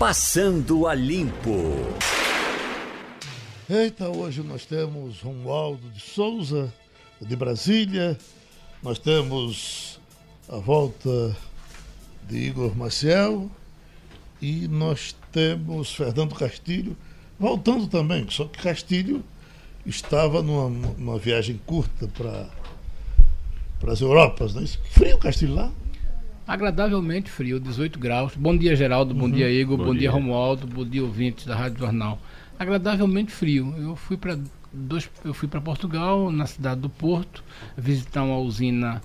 Passando a Limpo. Eita, hoje nós temos Romualdo de Souza, de Brasília. Nós temos a volta de Igor Maciel. E nós temos Fernando Castilho voltando também, só que Castilho estava numa, numa viagem curta para as Europas, é isso? Frio Castilho lá? Agradavelmente frio, 18 graus. Bom dia, Geraldo. Bom uhum. dia, Igor. Bom, bom dia. dia, Romualdo. Bom dia, ouvintes da Rádio Jornal. Agradavelmente frio. Eu fui para dois, eu fui para Portugal, na cidade do Porto, visitar uma usina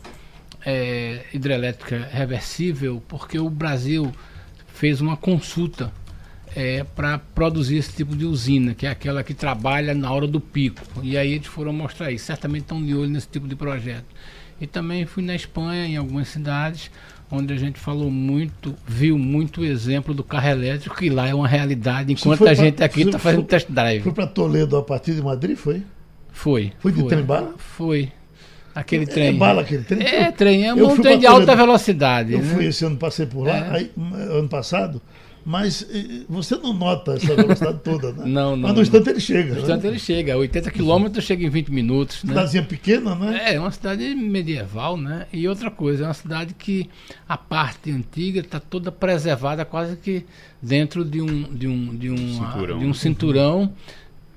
é, hidrelétrica reversível, porque o Brasil fez uma consulta é, para produzir esse tipo de usina, que é aquela que trabalha na hora do pico. E aí eles foram mostrar isso. Certamente estão de olho nesse tipo de projeto. E também fui na Espanha, em algumas cidades, onde a gente falou muito, viu muito o exemplo do carro elétrico, que lá é uma realidade, enquanto a gente aqui está fazendo foi, test drive. Foi para Toledo a partir de Madrid, foi? Foi. Foi de trem bala? Foi. Aquele é, trem. É bala aquele trem? É, trem, é um trem de alta velocidade. Eu né? fui esse ano, passei por lá, é. aí, ano passado, mas você não nota essa velocidade toda, né? Não, não. Mas no instante ele chega. No instante né? ele chega. 80 quilômetros chega em 20 minutos. Né? Cidadezinha pequena, né? É, é uma cidade medieval, né? E outra coisa, é uma cidade que a parte antiga está toda preservada quase que dentro de um, de um, de um, cinturão. De um cinturão.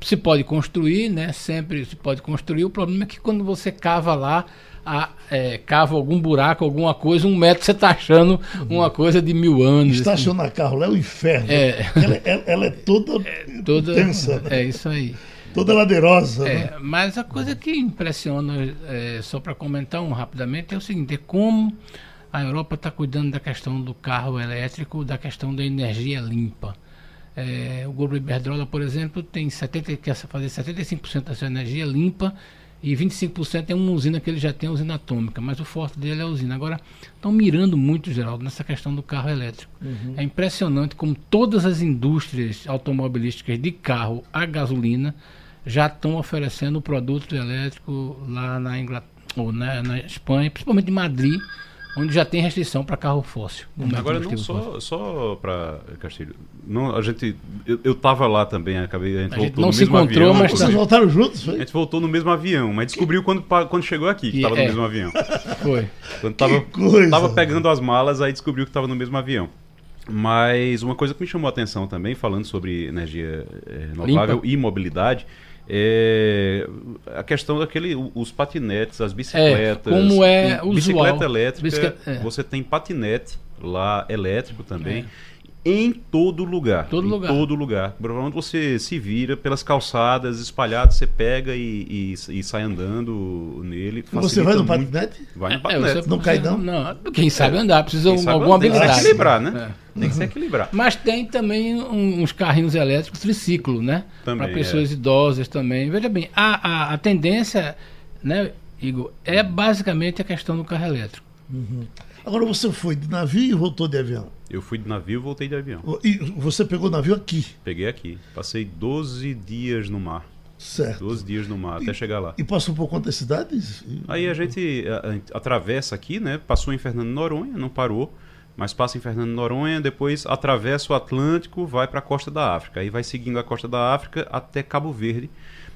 Se pode construir, né? Sempre se pode construir. O problema é que quando você cava lá, a, é, cava algum buraco, alguma coisa, um metro você está achando uma coisa de mil anos. Estacionar assim. carro lá é o inferno. É. Ela, ela, ela é toda, é, toda tensa. Né? É isso aí. Toda ladeirosa. É, né? Mas a coisa que impressiona, é, só para comentar um rapidamente, é o seguinte: é como a Europa está cuidando da questão do carro elétrico, da questão da energia limpa. É, o grupo Iberdrola, por exemplo, tem 70, quer fazer 75% da sua energia limpa e 25% é uma usina que ele já tem, a usina atômica, mas o forte dele é a usina. Agora, estão mirando muito, Geraldo, nessa questão do carro elétrico. Uhum. É impressionante como todas as indústrias automobilísticas de carro a gasolina já estão oferecendo o produto elétrico lá na Inglaterra, ou na, na Espanha, principalmente em Madrid, onde já tem restrição para carro fóssil. Agora não só, só para Castilho. Não, a gente eu, estava lá também, acabei a gente, a gente não se encontrou, avião. mas vocês voltaram juntos, foi? A gente voltou no mesmo avião, mas descobriu quando quando chegou aqui que estava é. no mesmo avião. Foi. Quando tava, coisa. tava pegando as malas, aí descobriu que estava no mesmo avião. Mas uma coisa que me chamou a atenção também, falando sobre energia eh, renovável Limpa. e mobilidade, é, a questão daquele os patinetes, as bicicletas. É, como é usual. Bicicleta elétrica, é. você tem patinete lá elétrico também. É em todo lugar. Todo em lugar. todo lugar. Provavelmente você se vira pelas calçadas espalhadas, você pega e, e, e sai andando nele. Você vai no muito. patinete? Vai no é, patinete. É, não cai não? Não, quem sabe é. andar, precisa de alguma habilidade. Tem que se equilibrar, né? É. Tem que se equilibrar. Mas tem também uns carrinhos elétricos triciclo, né? Para pessoas idosas também. Veja bem, a, a, a tendência, né, Igor, é basicamente a questão do carro elétrico. Uhum. Agora você foi de navio e voltou de avião? Eu fui de navio e voltei de avião. E você pegou o navio aqui? Peguei aqui. Passei 12 dias no mar. Certo. 12 dias no mar, e, até chegar lá. E passou por quantas cidades? Aí a gente, a, a gente atravessa aqui, né? Passou em Fernando Noronha, não parou mas passa em Fernando Noronha, depois atravessa o Atlântico, vai para a costa da África. Aí vai seguindo a costa da África até Cabo Verde,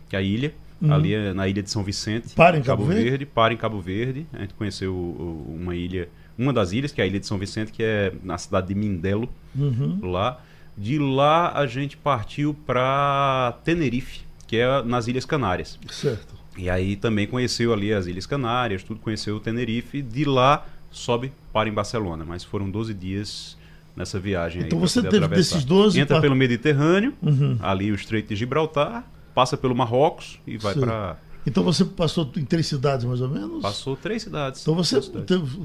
que é a ilha, uhum. ali é na ilha de São Vicente. Para em Cabo, Cabo Verde? Verde? Para em Cabo Verde. A gente conheceu uma ilha uma das ilhas, que é a ilha de São Vicente, que é na cidade de Mindelo, uhum. lá. De lá a gente partiu para Tenerife, que é nas Ilhas Canárias. Certo. E aí também conheceu ali as Ilhas Canárias, tudo conheceu o Tenerife. De lá sobe para em Barcelona, mas foram 12 dias nessa viagem. Então você teve atravessar. desses 12 Entra pelo Mediterrâneo, uhum. ali o Estreito de Gibraltar, passa pelo Marrocos e vai para então você passou em três cidades mais ou menos? Passou três cidades. Então você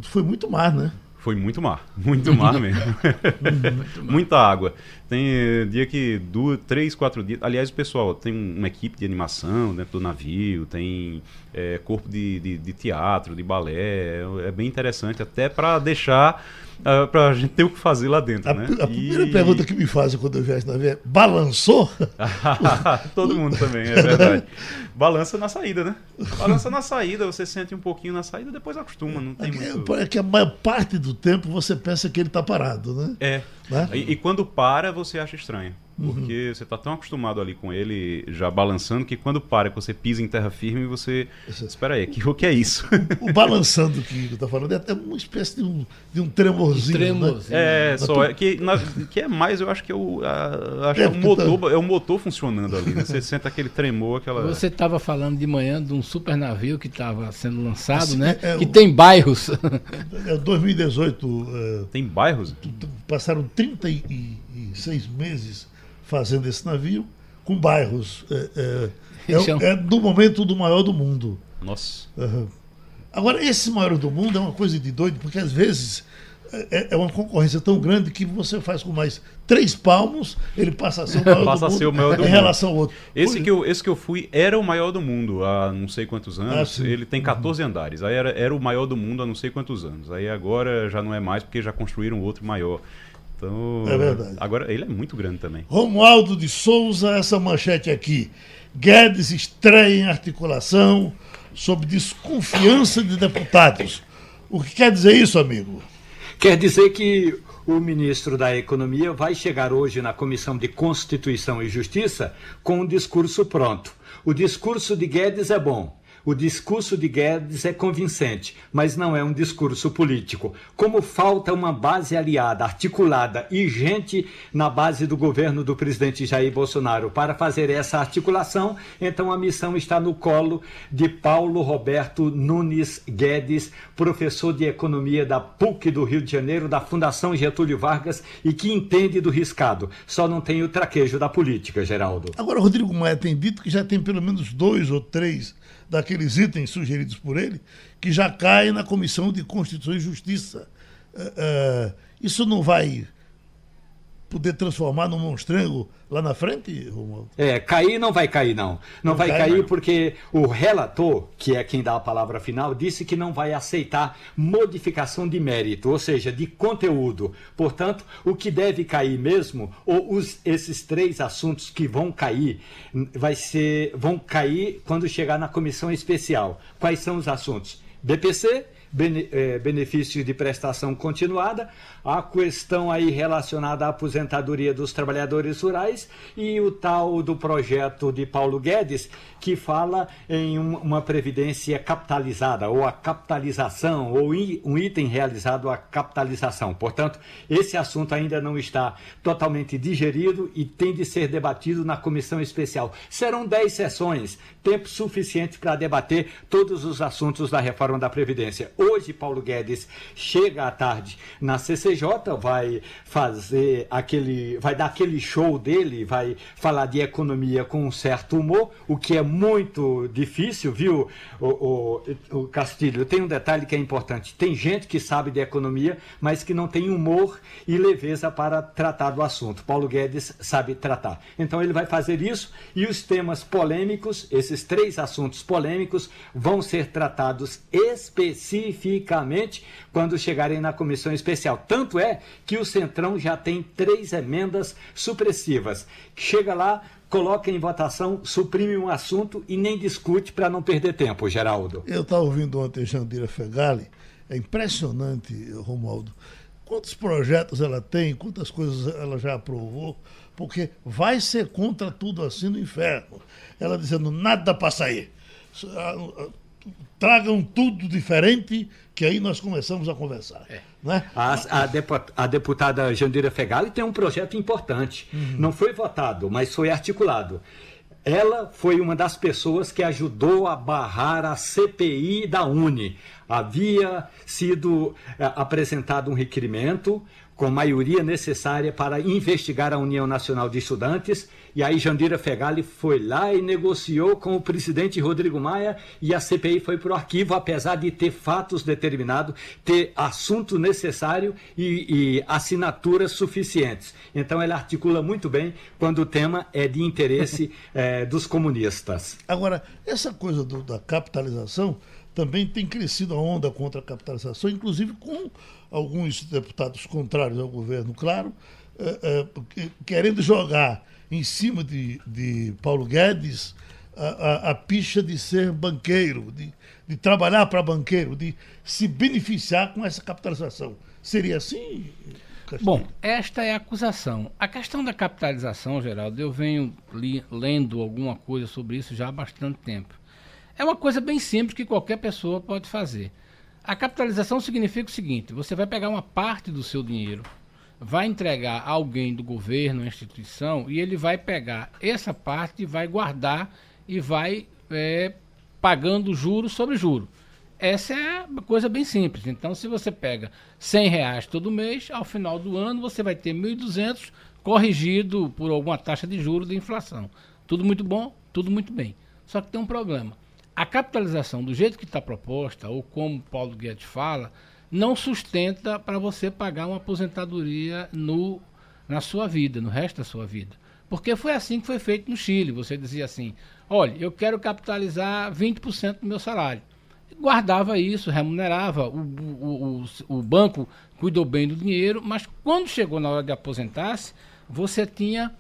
foi muito mar, né? Foi muito mar, muito mar mesmo. muito mar. Muita água. Tem eh, dia que duas, três, quatro dias. Aliás, o pessoal tem uma equipe de animação dentro do navio, tem é, corpo de, de, de, teatro, de balé. É bem interessante, até para deixar uh, para a gente ter o que fazer lá dentro. A, né? a primeira e... pergunta que me fazem quando eu viajo na navio é: balançou? Todo mundo também, é verdade. Balança na saída, né? Balança na saída, você sente um pouquinho na saída, depois acostuma, não tem é, muito. É que a maior parte do tempo você pensa que ele está parado, né? É. Né? E, e quando para, você acha estranho. Porque uhum. você está tão acostumado ali com ele já balançando que quando para, que você pisa em terra firme, você. Espera aí, que, o que é isso? O, o balançando que está falando é até uma espécie de um, de um tremorzinho. Um tremorzinho. Né? É, só é, que, na, que é mais, eu acho que é o, a, acho é, é o motor, tá... é o motor funcionando ali. Né? Você sente aquele tremor, aquela. Você estava falando de manhã de um super navio que estava sendo lançado, assim, né? É, que o... tem bairros. É 2018. É, tem bairros? Passaram 36 meses fazendo esse navio com bairros. É, é, é, é do momento do maior do mundo. Nossa. Uhum. Agora, esse maior do mundo é uma coisa de doido, porque às vezes é, é, uma concorrência tão grande que você faz com mais três palmos, ele passa a ser o maior passa do mundo a ser o maior do em mundo. relação ao outro. Esse que, eu, esse que eu fui era o maior do mundo há não sei quantos anos. Ah, ele tem 14 uhum. andares. Aí era, era o maior do mundo há não sei quantos anos. Aí agora já não é mais porque já construíram outro maior. Então, é verdade. Agora, ele é muito grande também. Romualdo de Souza, essa manchete aqui. Guedes estreia em articulação sob desconfiança de deputados. O que quer dizer isso, amigo? Quer dizer que o ministro da Economia vai chegar hoje na Comissão de Constituição e Justiça com um discurso pronto. O discurso de Guedes é bom. O discurso de Guedes é convincente, mas não é um discurso político. Como falta uma base aliada, articulada e gente na base do governo do presidente Jair Bolsonaro para fazer essa articulação, então a missão está no colo de Paulo Roberto Nunes Guedes, professor de economia da PUC do Rio de Janeiro, da Fundação Getúlio Vargas e que entende do riscado. Só não tem o traquejo da política, Geraldo. Agora, Rodrigo Maia tem dito que já tem pelo menos dois ou três daqueles itens sugeridos por ele, que já caem na Comissão de Constituição e Justiça. Uh, uh, isso não vai poder transformar num monstrengo lá na frente, Romualdo? É, cair não vai cair, não. Não, não vai cai, cair não. porque o relator, que é quem dá a palavra final, disse que não vai aceitar modificação de mérito, ou seja, de conteúdo. Portanto, o que deve cair mesmo, ou os, esses três assuntos que vão cair, vai ser, vão cair quando chegar na comissão especial. Quais são os assuntos? BPC, é, benefícios de prestação continuada, a questão aí relacionada à aposentadoria dos trabalhadores rurais e o tal do projeto de Paulo Guedes, que fala em uma previdência capitalizada, ou a capitalização, ou um item realizado a capitalização. Portanto, esse assunto ainda não está totalmente digerido e tem de ser debatido na comissão especial. Serão dez sessões, tempo suficiente para debater todos os assuntos da reforma da Previdência. Hoje, Paulo Guedes chega à tarde na CCJ, vai fazer aquele, vai dar aquele show dele, vai falar de economia com um certo humor, o que é muito difícil, viu, o, o, o Castilho? Tem um detalhe que é importante: tem gente que sabe de economia, mas que não tem humor e leveza para tratar do assunto. Paulo Guedes sabe tratar. Então ele vai fazer isso e os temas polêmicos, esses três assuntos polêmicos, vão ser tratados especificamente quando chegarem na comissão especial. Tanto é que o Centrão já tem três emendas supressivas. Chega lá, coloca em votação, suprime um assunto e nem discute para não perder tempo, Geraldo. Eu estava ouvindo ontem Jandira Fegali, é impressionante, Romualdo, quantos projetos ela tem, quantas coisas ela já aprovou, porque vai ser contra tudo assim no inferno. Ela dizendo, nada para sair tragam tudo diferente, que aí nós começamos a conversar. É. Né? A, a, a, deputada Jandira Fegali tem um projeto importante. Uhum. Não foi votado, mas foi articulado. Ela foi uma das pessoas que ajudou a barrar a CPI da Uni. Havia sido é, apresentado um requerimento com maioria necessária para investigar a União Nacional de Estudantes e aí Jandira Fegali foi lá e negociou com o presidente Rodrigo Maia e a CPI foi para o arquivo, apesar de ter fatos determinados, ter assunto necessário e, e assinaturas suficientes. Então ela articula muito bem quando o tema é de interesse é, dos comunistas. Agora, essa coisa do, da capitalização também tem crescido a onda contra a capitalização, inclusive com alguns deputados contrários ao governo, claro, é, é, querendo jogar em cima de, de Paulo Guedes a, a, a picha de ser banqueiro, de, de trabalhar para banqueiro, de se beneficiar com essa capitalização. Seria assim? Castilho? Bom, esta é a acusação. A questão da capitalização, Geraldo, eu venho li, lendo alguma coisa sobre isso já há bastante tempo. É uma coisa bem simples que qualquer pessoa pode fazer. A capitalização significa o seguinte: você vai pegar uma parte do seu dinheiro, vai entregar a alguém do governo, instituição, e ele vai pegar essa parte e vai guardar e vai é, pagando juros sobre juros. Essa é uma coisa bem simples. Então, se você pega 100 reais todo mês, ao final do ano você vai ter 1.200 corrigido por alguma taxa de juros de inflação. Tudo muito bom, tudo muito bem. Só que tem um problema. A capitalização, do jeito que está proposta, ou como Paulo Guedes fala, não sustenta para você pagar uma aposentadoria no, na sua vida, no resto da sua vida. Porque foi assim que foi feito no Chile. Você dizia assim: olha, eu quero capitalizar 20% do meu salário guardava isso, remunerava, o, o, o, o, banco cuidou bem do dinheiro, mas quando chegou na hora de aposentar-se, você tinha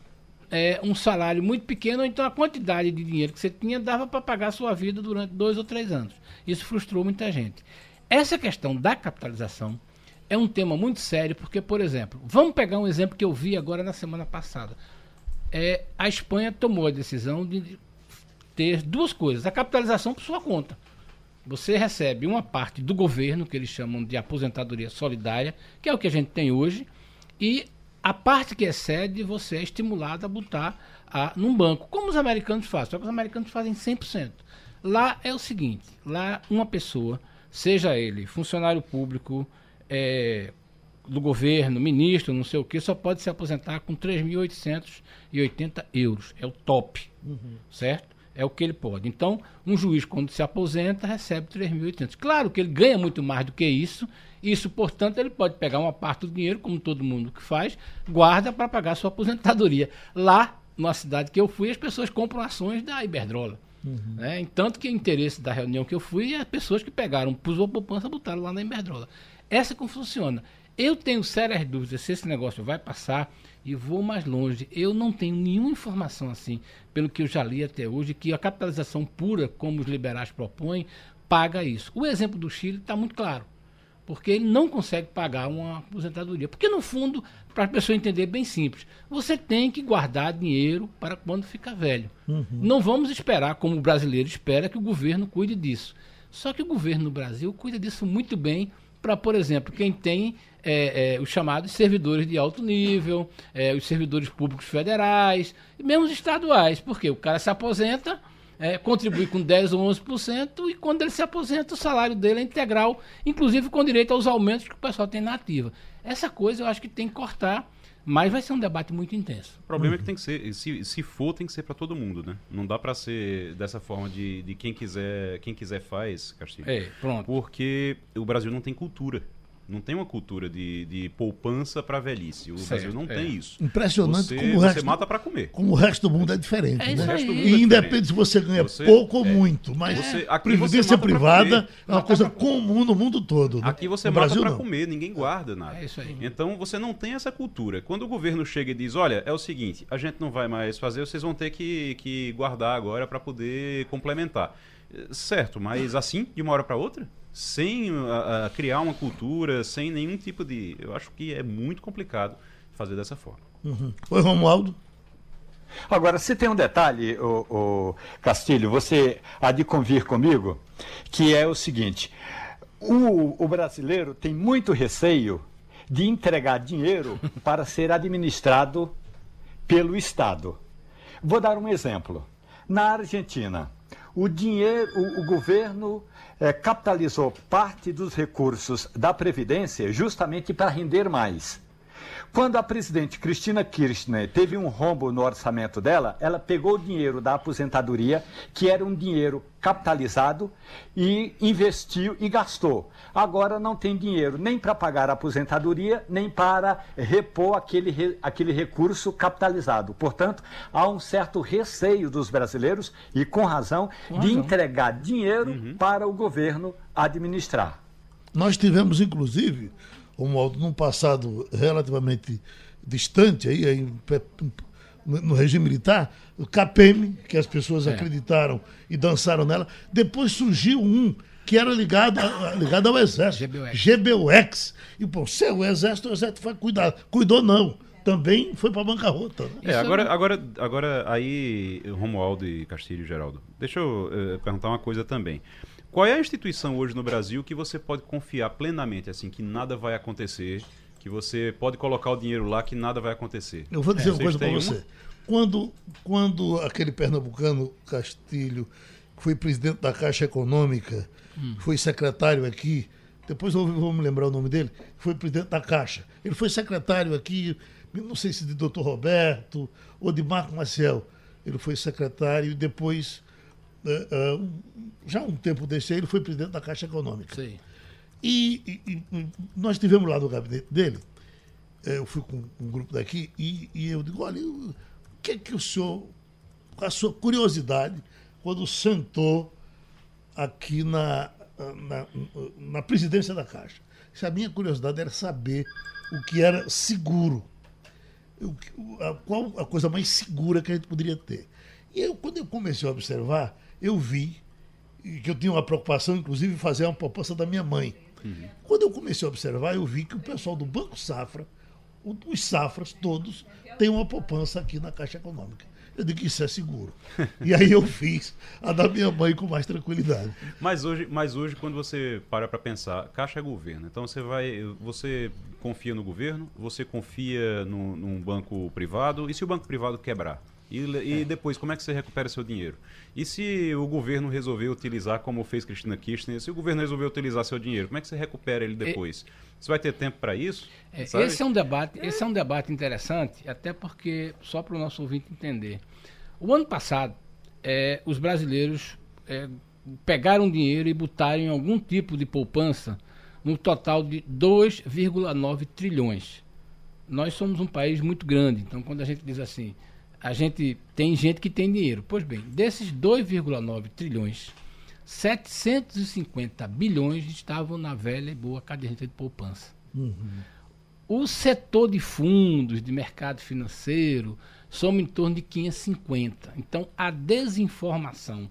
é, um salário muito pequeno, então a quantidade de dinheiro que você tinha dava para pagar a sua vida durante dois ou três anos. Isso frustrou muita gente. Essa questão da capitalização é um tema muito sério, porque, por exemplo, vamos pegar um exemplo que eu vi agora na semana passada. É, a Espanha tomou a decisão de ter duas coisas: a capitalização por sua conta você recebe uma parte do governo, que eles chamam de aposentadoria solidária, que é o que a gente tem hoje, e a parte que excede, você é estimulado a botar a, num banco, como os americanos fazem, só que os americanos fazem 100%. Lá é o seguinte, lá uma pessoa, seja ele funcionário público, é, do governo, ministro, não sei o que, só pode se aposentar com 3.880 euros. É o top, uhum. certo? É o que ele pode. Então, um juiz, quando se aposenta, recebe 3.800. Claro que ele ganha muito mais do que isso. Isso, portanto, ele pode pegar uma parte do dinheiro, como todo mundo que faz, guarda para pagar sua aposentadoria. Lá, na cidade que eu fui, as pessoas compram ações da Iberdrola. Uhum. Né? Tanto que o interesse da reunião que eu fui é as pessoas que pegaram, pusou a poupança, botaram lá na Iberdrola. Essa como funciona. Eu tenho sérias dúvidas se esse negócio vai passar e vou mais longe. Eu não tenho nenhuma informação assim, pelo que eu já li até hoje, que a capitalização pura, como os liberais propõem, paga isso. O exemplo do Chile está muito claro, porque ele não consegue pagar uma aposentadoria. Porque, no fundo, para a pessoa entender bem simples, você tem que guardar dinheiro para quando ficar velho. Uhum. Não vamos esperar, como o brasileiro espera, que o governo cuide disso. Só que o governo no Brasil cuida disso muito bem para, por exemplo, quem tem é, é, os chamados servidores de alto nível, é, os servidores públicos federais, e mesmo os estaduais, porque o cara se aposenta, é, contribui com 10 ou 11%, e quando ele se aposenta, o salário dele é integral, inclusive com direito aos aumentos que o pessoal tem na ativa. Essa coisa eu acho que tem que cortar. Mas vai ser um debate muito intenso. O problema uhum. é que tem que ser, se, se for, tem que ser para todo mundo, né? Não dá para ser dessa forma de, de quem quiser, quem quiser faz, Castilho. É, pronto. Porque o Brasil não tem cultura não tem uma cultura de, de poupança para velhice. O certo, Brasil não é. tem isso. Impressionante você, como o você resto, mata para comer. Como o resto do mundo é diferente. É né? e é independe se você ganha você, pouco ou é. muito, mas você, previdência privada é uma coisa comum no mundo todo. Né? Aqui você no mata para comer, ninguém guarda nada. É isso aí. Então você não tem essa cultura. Quando o governo chega e diz, olha, é o seguinte, a gente não vai mais fazer, vocês vão ter que, que guardar agora para poder complementar. Certo, mas assim, de uma hora para outra? Sem uh, criar uma cultura, sem nenhum tipo de. Eu acho que é muito complicado fazer dessa forma. Uhum. Oi, Romualdo. Agora, se tem um detalhe, o, o, Castilho, você há de convir comigo, que é o seguinte: o, o brasileiro tem muito receio de entregar dinheiro para ser administrado pelo Estado. Vou dar um exemplo. Na Argentina, o dinheiro, o, o governo é, capitalizou parte dos recursos da Previdência justamente para render mais. Quando a presidente Cristina Kirchner teve um rombo no orçamento dela, ela pegou o dinheiro da aposentadoria, que era um dinheiro capitalizado, e investiu e gastou. Agora não tem dinheiro nem para pagar a aposentadoria, nem para repor aquele, aquele recurso capitalizado. Portanto, há um certo receio dos brasileiros, e com razão, com de razão. entregar dinheiro uhum. para o governo administrar. Nós tivemos, inclusive, Romualdo, num passado relativamente distante, aí, aí no regime militar, o CAPEM, que as pessoas é. acreditaram e dançaram nela. Depois surgiu um que era ligado, a, ligado ao Exército. GBUX. GBUX. E, pô, se é o Exército, o Exército vai cuidar. Cuidou, não. Também foi para bancarrota. Né? É, agora, agora, agora, aí, Romualdo e Castilho e Geraldo, deixa eu uh, perguntar uma coisa também. Qual é a instituição hoje no Brasil que você pode confiar plenamente, assim, que nada vai acontecer, que você pode colocar o dinheiro lá que nada vai acontecer? Eu vou dizer é, uma coisa para você. Quando, quando aquele pernambucano Castilho, que foi presidente da Caixa Econômica, hum. foi secretário aqui, depois eu vou me lembrar o nome dele, foi presidente da Caixa. Ele foi secretário aqui, não sei se de doutor Roberto ou de Marco Maciel. Ele foi secretário e depois uh, já um tempo desse aí, ele foi presidente da Caixa Econômica. Sim. E, e, e nós tivemos lá no gabinete dele, eu fui com um grupo daqui, e, e eu digo, olha, o que é que o senhor, com a sua curiosidade, quando sentou aqui na, na, na presidência da Caixa? Se a minha curiosidade era saber o que era seguro. a, qual a coisa mais segura que a gente poderia ter. E eu, quando eu comecei a observar, eu vi que eu tinha uma preocupação, inclusive, em fazer uma poupança da minha mãe. Uhum. Quando eu comecei a observar, eu vi que o pessoal do Banco Safra, os Safras todos, têm uma poupança aqui na Caixa Econômica. Eu digo que isso é seguro. E aí eu fiz a da minha mãe com mais tranquilidade. Mas hoje, mas hoje quando você para para pensar, Caixa é governo. Então você vai, você confia no governo, você confia no, num banco privado, e se o banco privado quebrar? E, e, depois, como é que você recupera seu dinheiro? E se o governo resolver utilizar, como fez Cristina Kirchner, se o governo resolver utilizar seu dinheiro, como é que você recupera ele depois? Você vai ter tempo para isso? É, esse é um debate, esse é um debate interessante, até porque só para o nosso ouvinte entender. O ano passado, é, os brasileiros é, pegaram dinheiro e botaram em algum tipo de poupança no total de 2,9 trilhões. Nós somos um país muito grande, então quando a gente diz assim, a gente tem gente que tem dinheiro. Pois bem, desses 2,9 trilhões, 750 bilhões estavam na velha e boa caderneta de poupança. Uhum. O setor de fundos, de mercado financeiro, soma em torno de 550. Então, a desinformação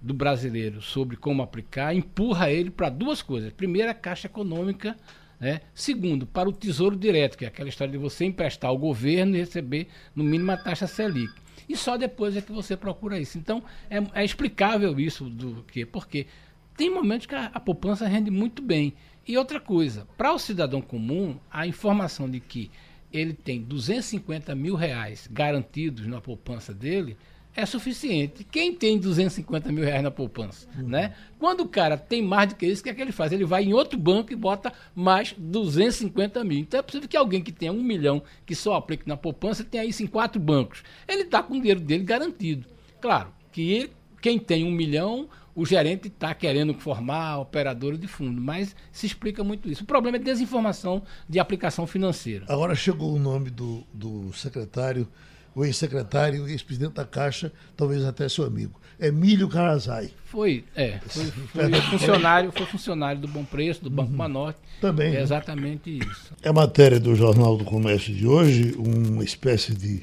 do brasileiro sobre como aplicar empurra ele para duas coisas. Primeiro, a caixa econômica né? Segundo, para o Tesouro Direto, que é aquela história de você emprestar ao governo e receber no mínimo a taxa Selic. E só depois é que você procura isso. Então, é, é explicável isso do que, porque tem momentos que a, a poupança rende muito bem. E outra coisa, para o cidadão comum, a informação de que ele tem 250 mil reais garantidos na poupança dele é suficiente. Quem tem 250 mil reais na poupança, uhum. né? Quando o cara tem mais do que isso, o que é que ele faz? Ele vai em outro banco e bota mais 250 mil. Então é possível que alguém que tenha um milhão que só aplique na poupança tenha isso em quatro bancos. Ele está com o dinheiro dele garantido. Claro que ele, quem tem um milhão, o gerente está querendo formar operadora de fundo, mas se explica muito isso. O problema é desinformação de aplicação financeira. Agora chegou o nome do, do secretário o ex-secretário, ex-presidente da Caixa, talvez até seu amigo. Emílio Carazai. Foi, é. Foi, foi funcionário, foi funcionário do Bom Preço, do Banco uhum. Manorte. Também. É né? exatamente isso. É matéria do Jornal do Comércio de hoje, uma espécie de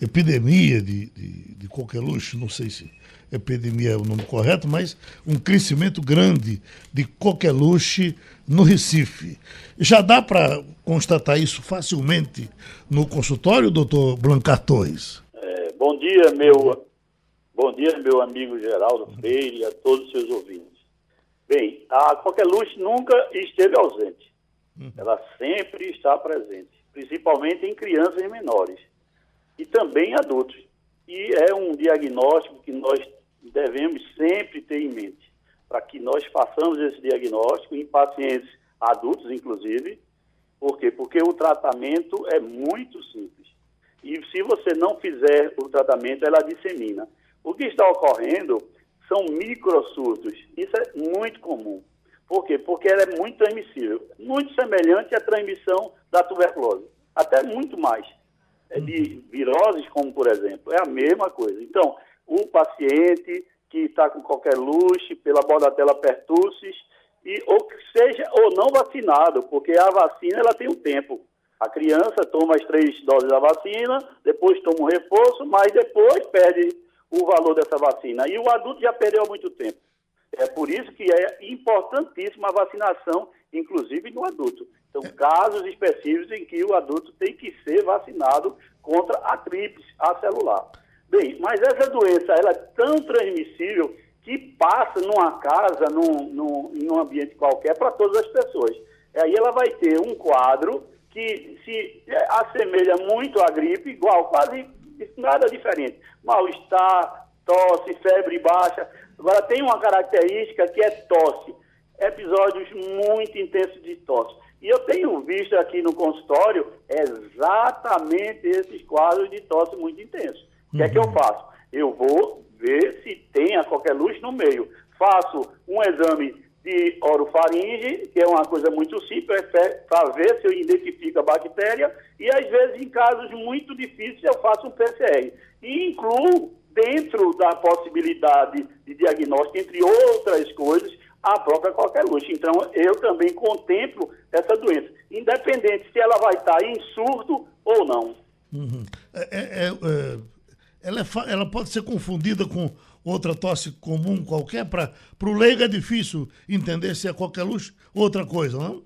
epidemia de, de, de coqueluche, não sei se epidemia é o nome correto, mas um crescimento grande de coqueluche no Recife. Já dá para constatar isso facilmente no consultório, doutor Blancar Torres? É, bom dia, meu bom dia, meu amigo Geraldo Freire e a todos os seus ouvintes. Bem, a coqueluche nunca esteve ausente. Ela sempre está presente, principalmente em crianças menores e também adultos. E é um diagnóstico que nós devemos sempre ter em mente, para que nós façamos esse diagnóstico em pacientes adultos, inclusive, Por quê? Porque o tratamento é muito simples. E se você não fizer o tratamento, ela dissemina. O que está ocorrendo são microsurtos. Isso é muito comum. Por quê? Porque ela é muito transmissível. Muito semelhante à transmissão da tuberculose. Até muito mais. É de viroses, como por exemplo. É a mesma coisa. Então, o paciente que está com qualquer luxo, pela bordatela pertussis, e, ou que seja ou não vacinado, porque a vacina ela tem um tempo. A criança toma as três doses da vacina, depois toma um reforço, mas depois perde o valor dessa vacina. E o adulto já perdeu há muito tempo. É por isso que é importantíssima a vacinação, inclusive no adulto. Então, casos específicos em que o adulto tem que ser vacinado contra a tríplice celular. Bem, mas essa doença ela é tão transmissível que passa numa casa, num, num, em um ambiente qualquer, para todas as pessoas. Aí ela vai ter um quadro que se assemelha muito à gripe, igual, quase nada diferente. Mal-estar, tosse, febre baixa. Agora tem uma característica que é tosse. Episódios muito intensos de tosse. E eu tenho visto aqui no consultório exatamente esses quadros de tosse muito intensos. O que é que eu uhum. faço? Eu vou ver se tem a qualquer luz no meio. Faço um exame de orofaringe, que é uma coisa muito simples, é para ver se eu identifico a bactéria, e às vezes em casos muito difíceis eu faço um PCR. E incluo dentro da possibilidade de diagnóstico, entre outras coisas, a própria qualquer luz. Então eu também contemplo essa doença, independente se ela vai estar em surdo ou não. Uhum. É, é, é, ela, é, ela pode ser confundida com outra tosse comum qualquer? Para o leigo é difícil entender se é qualquer luz outra coisa, não?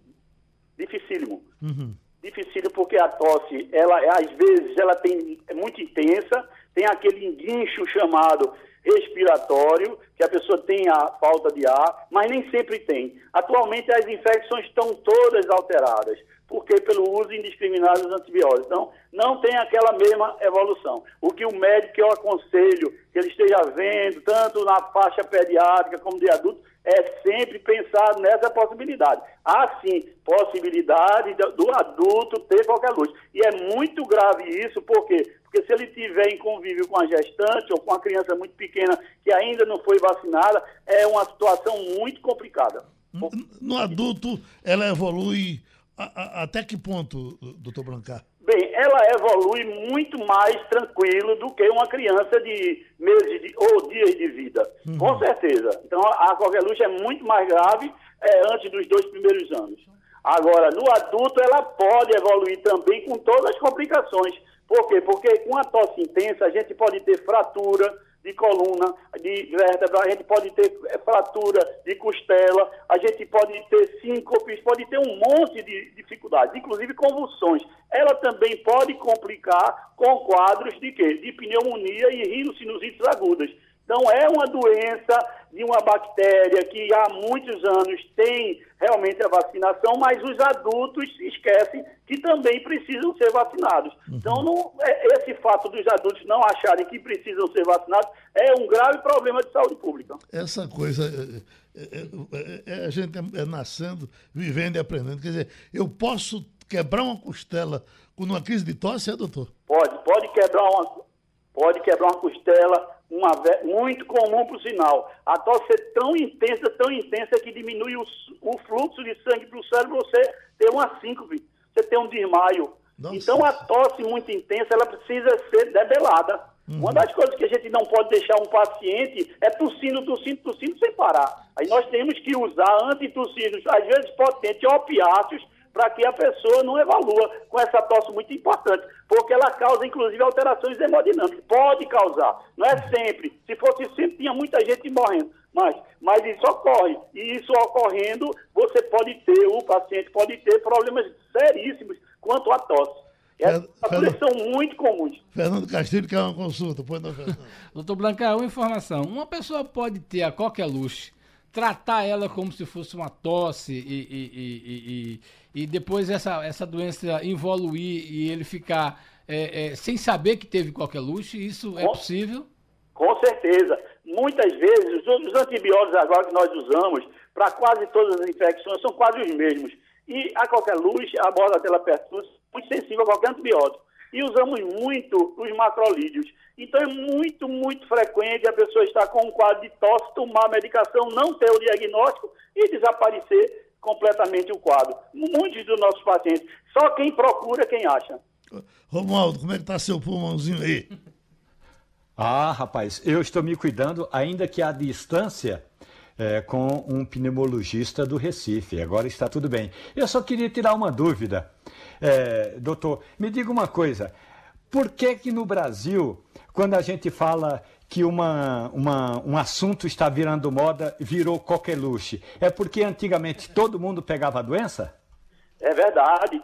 Dificílimo. Uhum. Dificílimo porque a tosse, ela às vezes ela tem, é muito intensa, tem aquele enguincho chamado respiratório, que a pessoa tem a falta de ar, mas nem sempre tem. Atualmente as infecções estão todas alteradas porque pelo uso indiscriminado dos antibióticos. Então, não tem aquela mesma evolução. O que o médico eu aconselho que ele esteja vendo, tanto na faixa pediátrica como de adulto, é sempre pensar nessa possibilidade. Há sim possibilidade do adulto ter qualquer luz. E é muito grave isso, por quê? Porque se ele tiver em convívio com a gestante ou com a criança muito pequena que ainda não foi vacinada, é uma situação muito complicada. No adulto, ela evolui a, a, até que ponto, doutor Brancar? Bem, ela evolui muito mais tranquilo do que uma criança de meses de, ou dias de vida, uhum. com certeza. Então, a, a coqueluche é muito mais grave é, antes dos dois primeiros anos. Agora, no adulto, ela pode evoluir também com todas as complicações. Por quê? Porque com a tosse intensa, a gente pode ter fratura, de coluna, de vértebra, a gente pode ter eh, fratura de costela, a gente pode ter síncopes, pode ter um monte de dificuldades, inclusive convulsões. Ela também pode complicar com quadros de quê? De pneumonia e rinossinusites agudas. Então, é uma doença de uma bactéria que há muitos anos tem realmente a vacinação, mas os adultos esquecem que também precisam ser vacinados. Uhum. Então, não, é, esse fato dos adultos não acharem que precisam ser vacinados é um grave problema de saúde pública. Essa coisa, é, é, é, a gente é nascendo, vivendo e aprendendo. Quer dizer, eu posso quebrar uma costela com uma crise de tosse, é, doutor? Pode, pode quebrar uma, pode quebrar uma costela uma, muito comum por sinal. A tosse é tão intensa, tão intensa que diminui o, o fluxo de sangue para o cérebro, você tem uma síncope, você tem um desmaio. Nossa. Então a tosse muito intensa, ela precisa ser debelada. Uhum. Uma das coisas que a gente não pode deixar um paciente é tossindo, tossindo, tossindo sem parar. Aí nós temos que usar antitussídeos, às vezes potentes, opiáceos, para que a pessoa não evalua com essa tosse muito importante, porque ela causa, inclusive, alterações hemodinâmicas. Pode causar, não é sempre. Se fosse sempre, tinha muita gente morrendo. Mas, mas isso ocorre. E isso ocorrendo, você pode ter, o paciente pode ter problemas seríssimos quanto à tosse. Essas Fernando, são muito comuns. Fernando Castilho quer uma consulta, pois não, Fernando. Doutor Blanca, uma informação. Uma pessoa pode ter a qualquer luxo tratar ela como se fosse uma tosse e, e, e, e depois essa, essa doença evoluir e ele ficar é, é, sem saber que teve qualquer luxo, isso é possível? Com certeza. Muitas vezes, os antibióticos agora que nós usamos para quase todas as infecções são quase os mesmos. E a qualquer luz, a borda tela pertus, muito sensível a qualquer antibiótico. E usamos muito os macrolídeos. Então é muito, muito frequente a pessoa estar com um quadro de tosse, tomar medicação, não ter o diagnóstico e desaparecer completamente o quadro. Muitos dos nossos pacientes. Só quem procura, quem acha. Romualdo, como é que está seu pulmãozinho aí? Ah, rapaz, eu estou me cuidando, ainda que à distância, é, com um pneumologista do Recife. Agora está tudo bem. Eu só queria tirar uma dúvida. É, doutor, me diga uma coisa. Por que que no Brasil, quando a gente fala que uma, uma, um assunto está virando moda, virou coqueluche? É porque antigamente todo mundo pegava a doença? É verdade.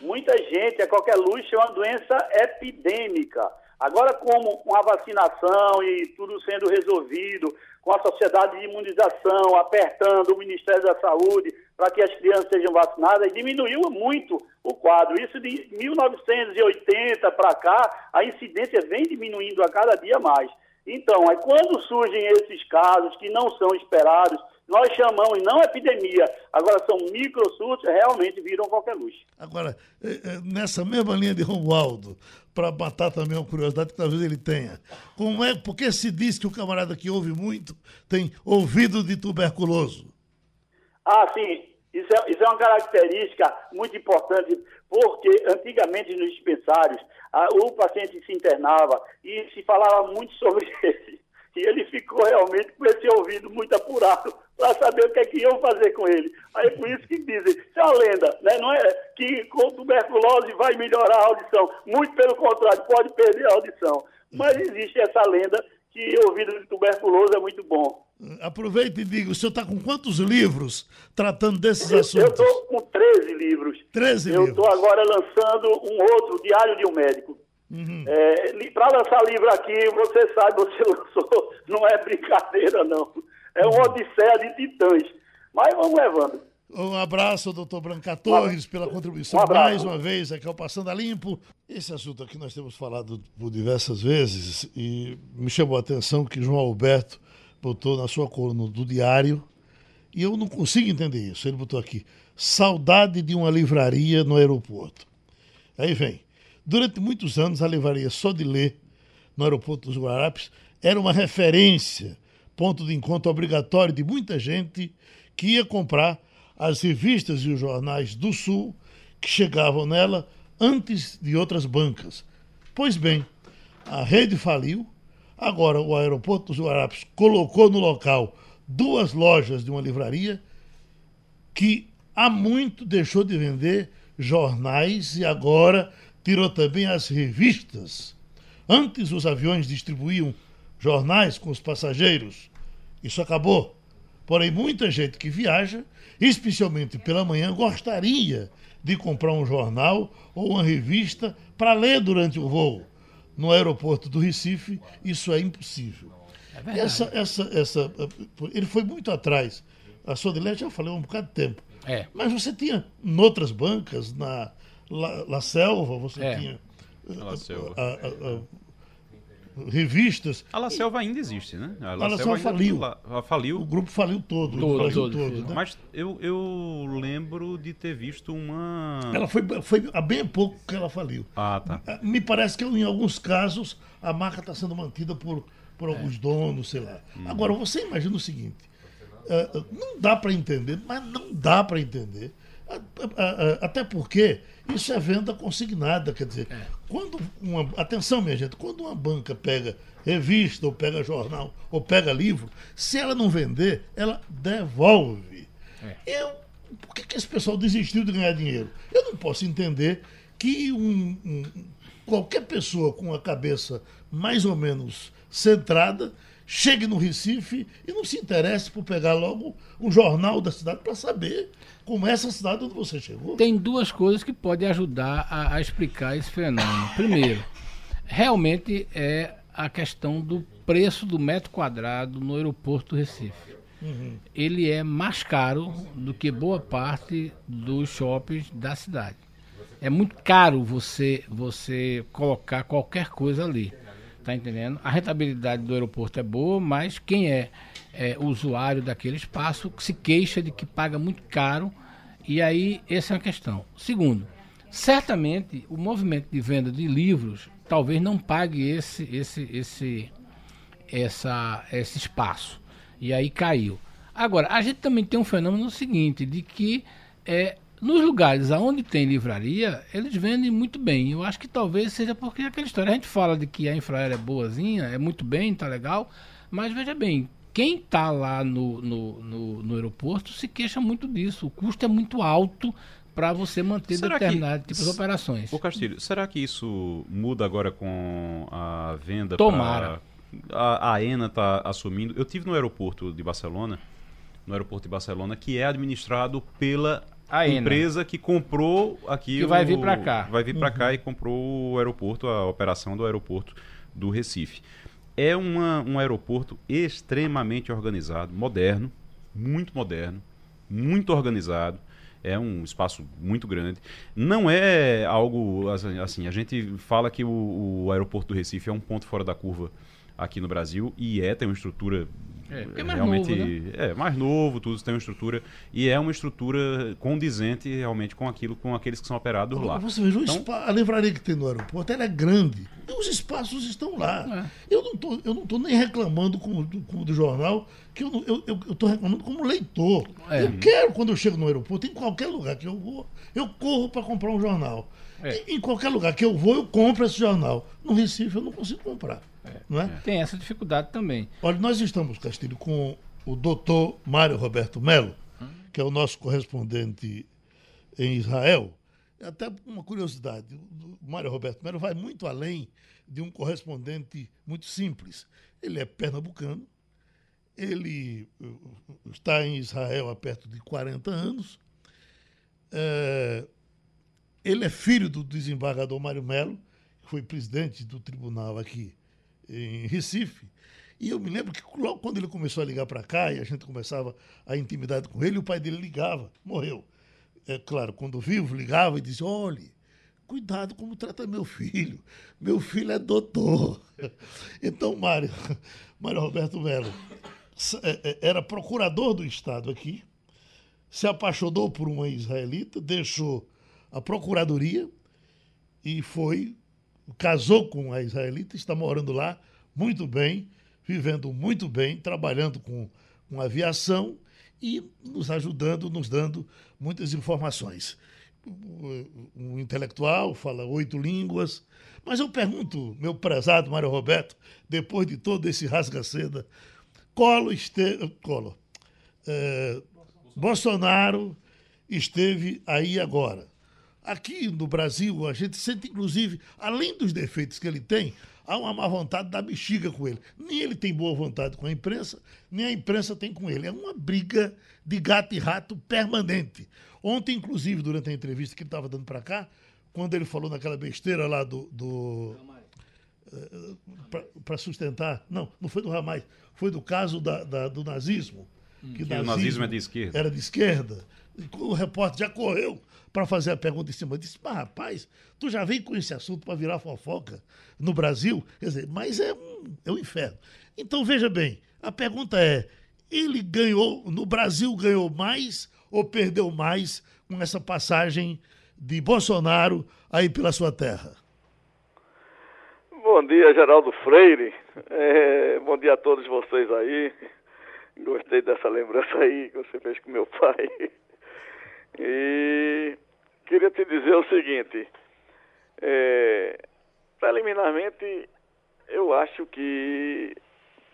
Muita gente, a qualquer luxo é uma doença epidêmica. Agora, como com a vacinação e tudo sendo resolvido, com a sociedade de imunização apertando o Ministério da Saúde para que as crianças sejam vacinadas, diminuiu muito o quadro. Isso de 1980 para cá, a incidência vem diminuindo a cada dia mais. Então, aí quando surgem esses casos que não são esperados, nós chamamos não epidemia, agora são microsurtos, realmente viram qualquer luz. Agora, eh, eh, nessa mesma linha de Romualdo, para matar também uma curiosidade que talvez ele tenha, como é, porque se diz que o camarada que ouve muito tem ouvido de tuberculoso? Ah, sim, isso é, isso é uma característica muito importante, porque antigamente nos dispensários, a, o paciente se internava e se falava muito sobre ele. E ele ficou realmente com esse ouvido muito apurado para saber o que é que iam fazer com ele. Aí é por isso que dizem, isso é uma lenda, né? não é que com tuberculose vai melhorar a audição. Muito pelo contrário, pode perder a audição. Mas existe essa lenda que ouvido de tuberculose é muito bom. Aproveita e diga, o senhor está com quantos livros tratando desses eu, assuntos? Eu estou com 13 livros. 13 eu livros. Eu estou agora lançando um outro, Diário de um Médico. Uhum. É, para lançar livro aqui, você sabe, você lançou, não é brincadeira, não. É uma odisseia de titãs. Mas vamos levando. Um abraço, doutor Branca Torres, pela contribuição um mais uma vez aqui ao Passando a Limpo. Esse assunto aqui nós temos falado por diversas vezes e me chamou a atenção que João Alberto botou na sua coluna do Diário e eu não consigo entender isso. Ele botou aqui: saudade de uma livraria no aeroporto. Aí vem. Durante muitos anos, a livraria Só de Ler, no aeroporto dos Guararapes, era uma referência, ponto de encontro obrigatório de muita gente que ia comprar as revistas e os jornais do Sul que chegavam nela antes de outras bancas. Pois bem, a rede faliu, agora o aeroporto dos Guararapes colocou no local duas lojas de uma livraria que há muito deixou de vender jornais e agora tirou também as revistas. Antes os aviões distribuíam jornais com os passageiros. Isso acabou. Porém, muita gente que viaja, especialmente pela manhã, gostaria de comprar um jornal ou uma revista para ler durante o voo. No aeroporto do Recife, isso é impossível. É essa, essa, essa, ele foi muito atrás. A Sodilete já falei há um bocado de tempo. É. Mas você tinha, noutras bancas, na La, La Selva, você É. tinha La Selva. a- a- a- revistas. A La Selva ainda existe, né? A La Selva ainda- faliu. La- ela faliu. O grupo faliu todo. Todo, Brasil todo, todo, né? Mas eu, eu lembro de ter visto uma. Ela foi, foi há bem pouco que ela faliu. Ah, tá. Me parece que em alguns casos a marca está sendo mantida por, por alguns donos, sei lá. Agora, você imagina o seguinte: eh, não dá para entender, mas não dá para entender. A- a- a- Até porque isso é venda consignada, quer dizer, quando uma. Atenção, minha gente, quando uma banca pega revista, ou pega jornal, ou pega livro, se ela não vender, ela devolve. Eu, por que, que esse pessoal desistiu de ganhar dinheiro? Eu não posso entender que um- um- qualquer pessoa com a cabeça mais ou menos centrada chegue no Recife e não se interesse por pegar logo um jornal da cidade para saber como é essa cidade onde você chegou. Tem duas coisas que podem ajudar a, a explicar esse fenômeno. Primeiro, realmente é a questão do preço do metro quadrado no aeroporto do Recife. Ele é mais caro do que boa parte dos shoppings da cidade. É muito caro você você colocar qualquer coisa ali. Tá entendendo? A rentabilidade do aeroporto é boa, mas quem é, é usuário daquele espaço se queixa de que paga muito caro E aí, essa é uma questão. Segundo, certamente o movimento de venda de livros talvez não pague esse, esse, esse, essa, esse espaço. E aí caiu. Agora, a gente também tem um fenômeno seguinte, de que é, nos lugares onde tem livraria, eles vendem muito bem. Eu acho que talvez seja porque aquela história. A gente fala de que a infraero é boazinha, é muito bem, tá legal. Mas veja bem, quem está lá no, no, no, no, aeroporto se queixa muito disso. O custo é muito alto para você manter será determinados tipos de operações. O Castilho, será que isso muda agora com a venda? Tomara. Pra... A, a ENA está assumindo. Eu tive no aeroporto de Barcelona, no aeroporto de Barcelona, que é administrado pela a empresa que comprou aqui. Que vai vir para cá. Vai vir para uhum. cá e comprou o aeroporto, a operação do aeroporto do Recife. É uma, um aeroporto extremamente organizado, moderno, muito moderno, muito organizado. É um espaço muito grande. Não é algo assim. A gente fala que o, o aeroporto do Recife é um ponto fora da curva aqui no Brasil e é, tem uma estrutura é, é mais realmente novo, né? é mais novo, tudo tem uma estrutura e é uma estrutura condizente realmente com aquilo, com aqueles que são operados lá. Você veja, então, a livraria que tem no aeroporto ela é grande, os espaços estão lá. É. Eu não tô, eu não tô nem reclamando como, como do jornal, que eu, eu, eu, eu tô reclamando como leitor. É. Eu quero quando eu chego no aeroporto, em qualquer lugar que eu vou, eu corro para comprar um jornal. É. Em qualquer lugar que eu vou, eu compro esse jornal. No Recife eu não consigo comprar. É. Não é? Tem essa dificuldade também. Olha, nós estamos, Castilho, com o doutor Mário Roberto Melo, hum? que é o nosso correspondente em Israel. É até uma curiosidade, o Mário Roberto Melo vai muito além de um correspondente muito simples. Ele é pernambucano, ele uh, está em Israel há perto de 40 anos, é, ele é filho do desembargador Mário Melo, que foi presidente do tribunal aqui em Recife. E eu me lembro que logo quando ele começou a ligar para cá e a gente começava a intimidade com ele, o pai dele ligava, morreu. É claro, quando vivo, ligava e dizia: olhe, cuidado como trata meu filho. Meu filho é doutor. Então, Mário, Mário Roberto Melo é, é, era procurador do Estado aqui, se apaixonou por uma israelita, deixou a procuradoria e foi casou com a israelita, está morando lá muito bem, vivendo muito bem, trabalhando com, com aviação e nos ajudando, nos dando muitas informações. Um intelectual, fala oito línguas. Mas eu pergunto, meu prezado Mário Roberto, depois de todo esse rasga-seda, Colo, este... Colo é, Bolsonaro esteve aí agora. Aqui no Brasil, a gente sente, inclusive, além dos defeitos que ele tem, há uma má vontade da bexiga com ele. Nem ele tem boa vontade com a imprensa, nem a imprensa tem com ele. É uma briga de gato e rato permanente. Ontem, inclusive, durante a entrevista que ele estava dando para cá, quando ele falou naquela besteira lá do. do eh, para sustentar. Não, não foi do Ramais, foi do caso da, da do nazismo. Hum. Que, que nazismo o nazismo é de esquerda. Era de esquerda. O repórter já correu para fazer a pergunta em cima. Disse, mas rapaz, tu já vem com esse assunto para virar fofoca no Brasil? Quer dizer, mas é um, é um inferno. Então, veja bem, a pergunta é, ele ganhou, no Brasil ganhou mais ou perdeu mais com essa passagem de Bolsonaro aí pela sua terra? Bom dia, Geraldo Freire. É, bom dia a todos vocês aí. Gostei dessa lembrança aí que você fez com meu pai. E queria te dizer o seguinte: é, preliminarmente, eu acho que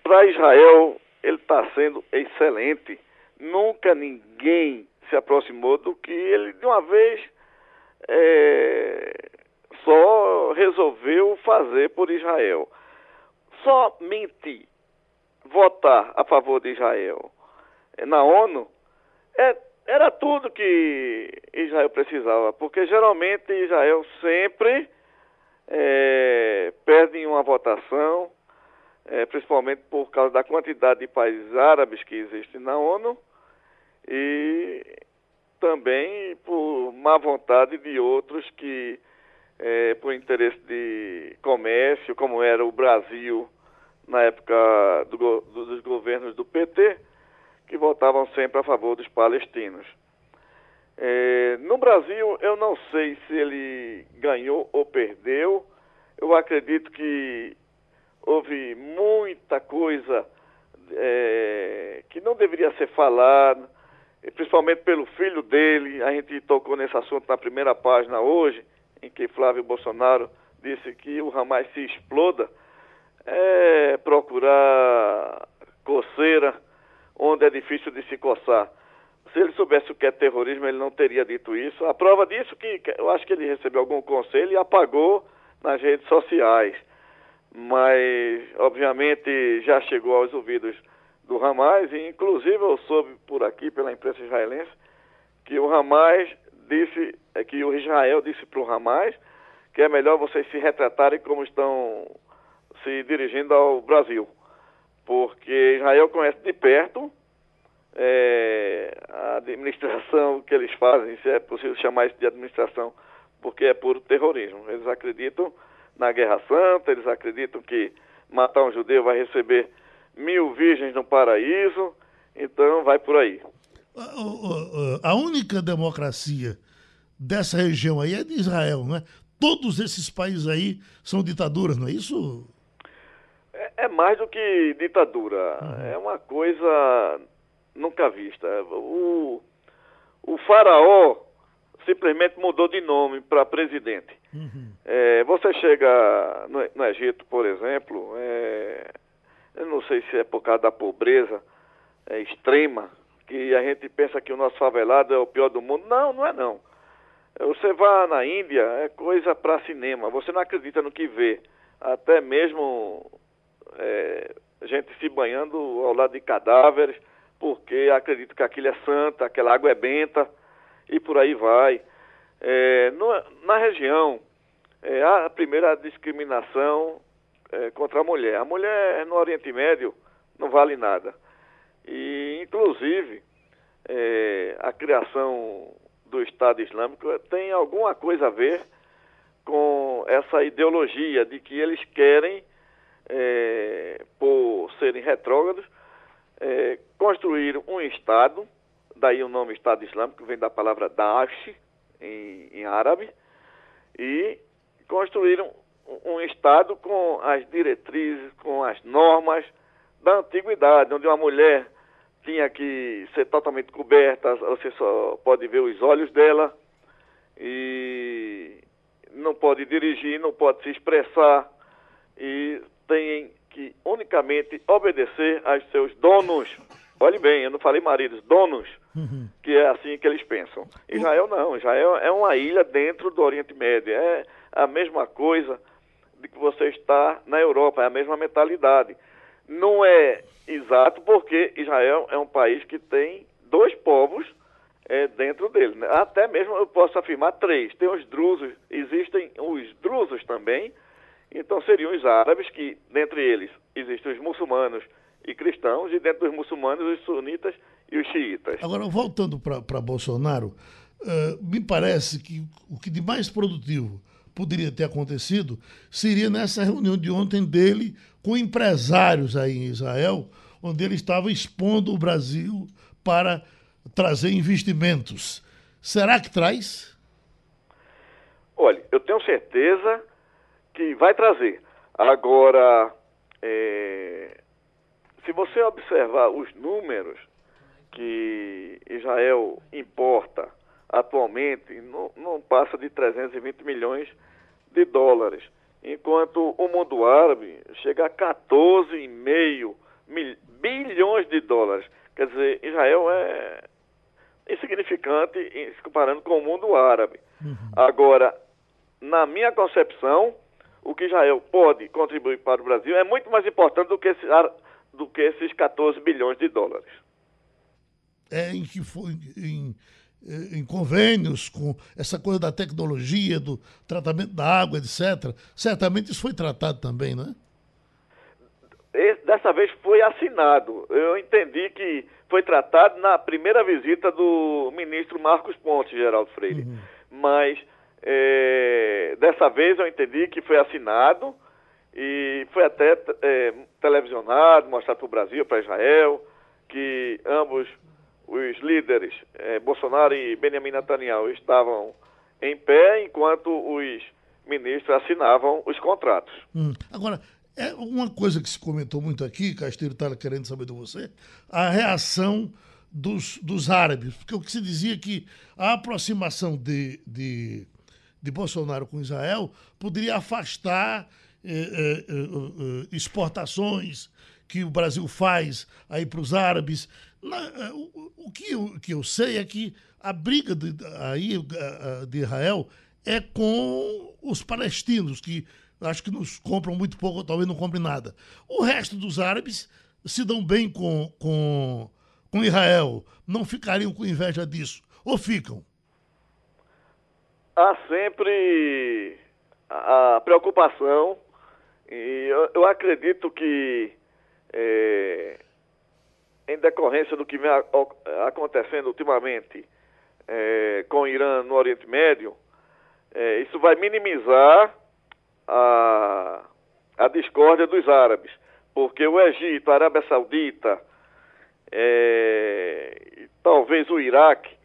para Israel ele está sendo excelente. Nunca ninguém se aproximou do que ele de uma vez é, só resolveu fazer por Israel. Somente votar a favor de Israel na ONU é era tudo que Israel precisava, porque geralmente Israel sempre é, perde em uma votação, é, principalmente por causa da quantidade de países árabes que existem na ONU e também por má vontade de outros que, é, por interesse de comércio, como era o Brasil na época do, dos governos do PT, que votavam sempre a favor dos palestinos. É, no Brasil, eu não sei se ele ganhou ou perdeu. Eu acredito que houve muita coisa é, que não deveria ser falada, principalmente pelo filho dele. A gente tocou nesse assunto na primeira página hoje, em que Flávio Bolsonaro disse que o Hamas se exploda. É procurar coceira onde é difícil de se coçar. Se ele soubesse o que é terrorismo, ele não teria dito isso. A prova disso é que eu acho que ele recebeu algum conselho e apagou nas redes sociais mas obviamente já chegou aos ouvidos do Hamas, e inclusive eu soube por aqui pela imprensa israelense que o Hamas disse, é que o Israel disse para o Hamas que é melhor vocês se retratarem como estão se dirigindo ao Brasil, porque Israel conhece de perto é, a administração que eles fazem, se é possível chamar isso de administração, porque é puro terrorismo. Eles acreditam na Guerra Santa, eles acreditam que matar um judeu vai receber mil virgens no paraíso, então vai por aí. A única democracia dessa região aí é de Israel, né? Todos esses países aí são ditaduras, não é isso? É, é mais do que ditadura. Uhum. É uma coisa nunca vista. O, o faraó simplesmente mudou de nome para presidente. Uhum. É, você chega no, no, Egito, por exemplo, é, eu não sei se é por causa da pobreza é, extrema, que a gente pensa que o nosso favelado é o pior do mundo. Não, não é não. Você vai na Índia, é coisa para cinema. Você não acredita no que vê. Até mesmo é, gente se banhando ao lado de cadáveres, porque acredita que aquilo é santa, aquela água é benta e por aí vai. É, no, na região, é, a primeira discriminação é, contra a mulher. A mulher no Oriente Médio não vale nada. E, inclusive, é, a criação do Estado Islâmico tem alguma coisa a ver com essa ideologia de que eles querem, é, por serem retrógrados, é, construir um Estado daí o nome Estado Islâmico vem da palavra Daesh, em, em árabe, e construíram um Estado com as diretrizes, com as normas da antiguidade, onde uma mulher tinha que ser totalmente coberta, você só pode ver os olhos dela, e não pode dirigir, não pode se expressar, e tem que unicamente obedecer aos seus donos. Olhe bem, eu não falei maridos, donos, uhum. que é assim que eles pensam. Israel não, Israel é uma ilha dentro do Oriente Médio, é a mesma coisa de que você está na Europa, é a mesma mentalidade. Não é exato porque Israel é um país que tem dois povos é, dentro dele. Né? Até mesmo eu posso afirmar três. Tem os drusos, existem os drusos também, então seriam os árabes, que dentre eles existem os muçulmanos e cristãos, e dentro dos muçulmanos, os sunitas e os xiitas. Agora, voltando para Bolsonaro, uh, me parece que o que de mais produtivo poderia ter acontecido seria nessa reunião de ontem dele com empresários aí em Israel, onde ele estava expondo o Brasil para trazer investimentos. Será que traz? Olha, eu tenho certeza que vai trazer. Agora, é, se você observar os números que Israel importa atualmente, não, não passa de 320 milhões de dólares, enquanto o mundo árabe chega a 14,5 bilhões de dólares. Quer dizer, Israel é insignificante se comparando com o mundo árabe. Uhum. Agora, na minha concepção, o que Israel pode contribuir para o Brasil é muito mais importante do que esse, do que esses 14 bilhões de dólares. É em que foi em, em convênios com essa coisa da tecnologia, do tratamento da água, etc. Certamente isso foi tratado também, não é? Dessa vez foi assinado. Eu entendi que foi tratado na primeira visita do ministro Marcos Pontes, Geraldo Freire. Uhum. Mas é, dessa vez eu entendi que foi assinado e foi até é, televisionado, mostrado para o Brasil, para Israel, que ambos os líderes eh, Bolsonaro e Benjamin Netanyahu estavam em pé, enquanto os ministros assinavam os contratos. Hum. Agora, é uma coisa que se comentou muito aqui, Castilho estava querendo saber de você, a reação dos, dos árabes, porque o que se dizia é que a aproximação de, de, de Bolsonaro com Israel poderia afastar eh, eh, eh, eh exportações que o Brasil faz aí para os árabes. Na, eh, o, o, que eu, que eu sei é que a briga de, aí, de Israel é com os palestinos, que acho que nos compram muito pouco, talvez não comprem nada. O resto dos árabes se dão bem com, com, com Israel, não ficariam com inveja disso, ou ficam? Há sempre a preocupação, e eu, eu acredito que é, em decorrência do que vem acontecendo ultimamente é, com o Irã no Oriente Médio, é, isso vai minimizar a, a discórdia dos árabes, porque o Egito, a Arábia Saudita, é, talvez o Iraque,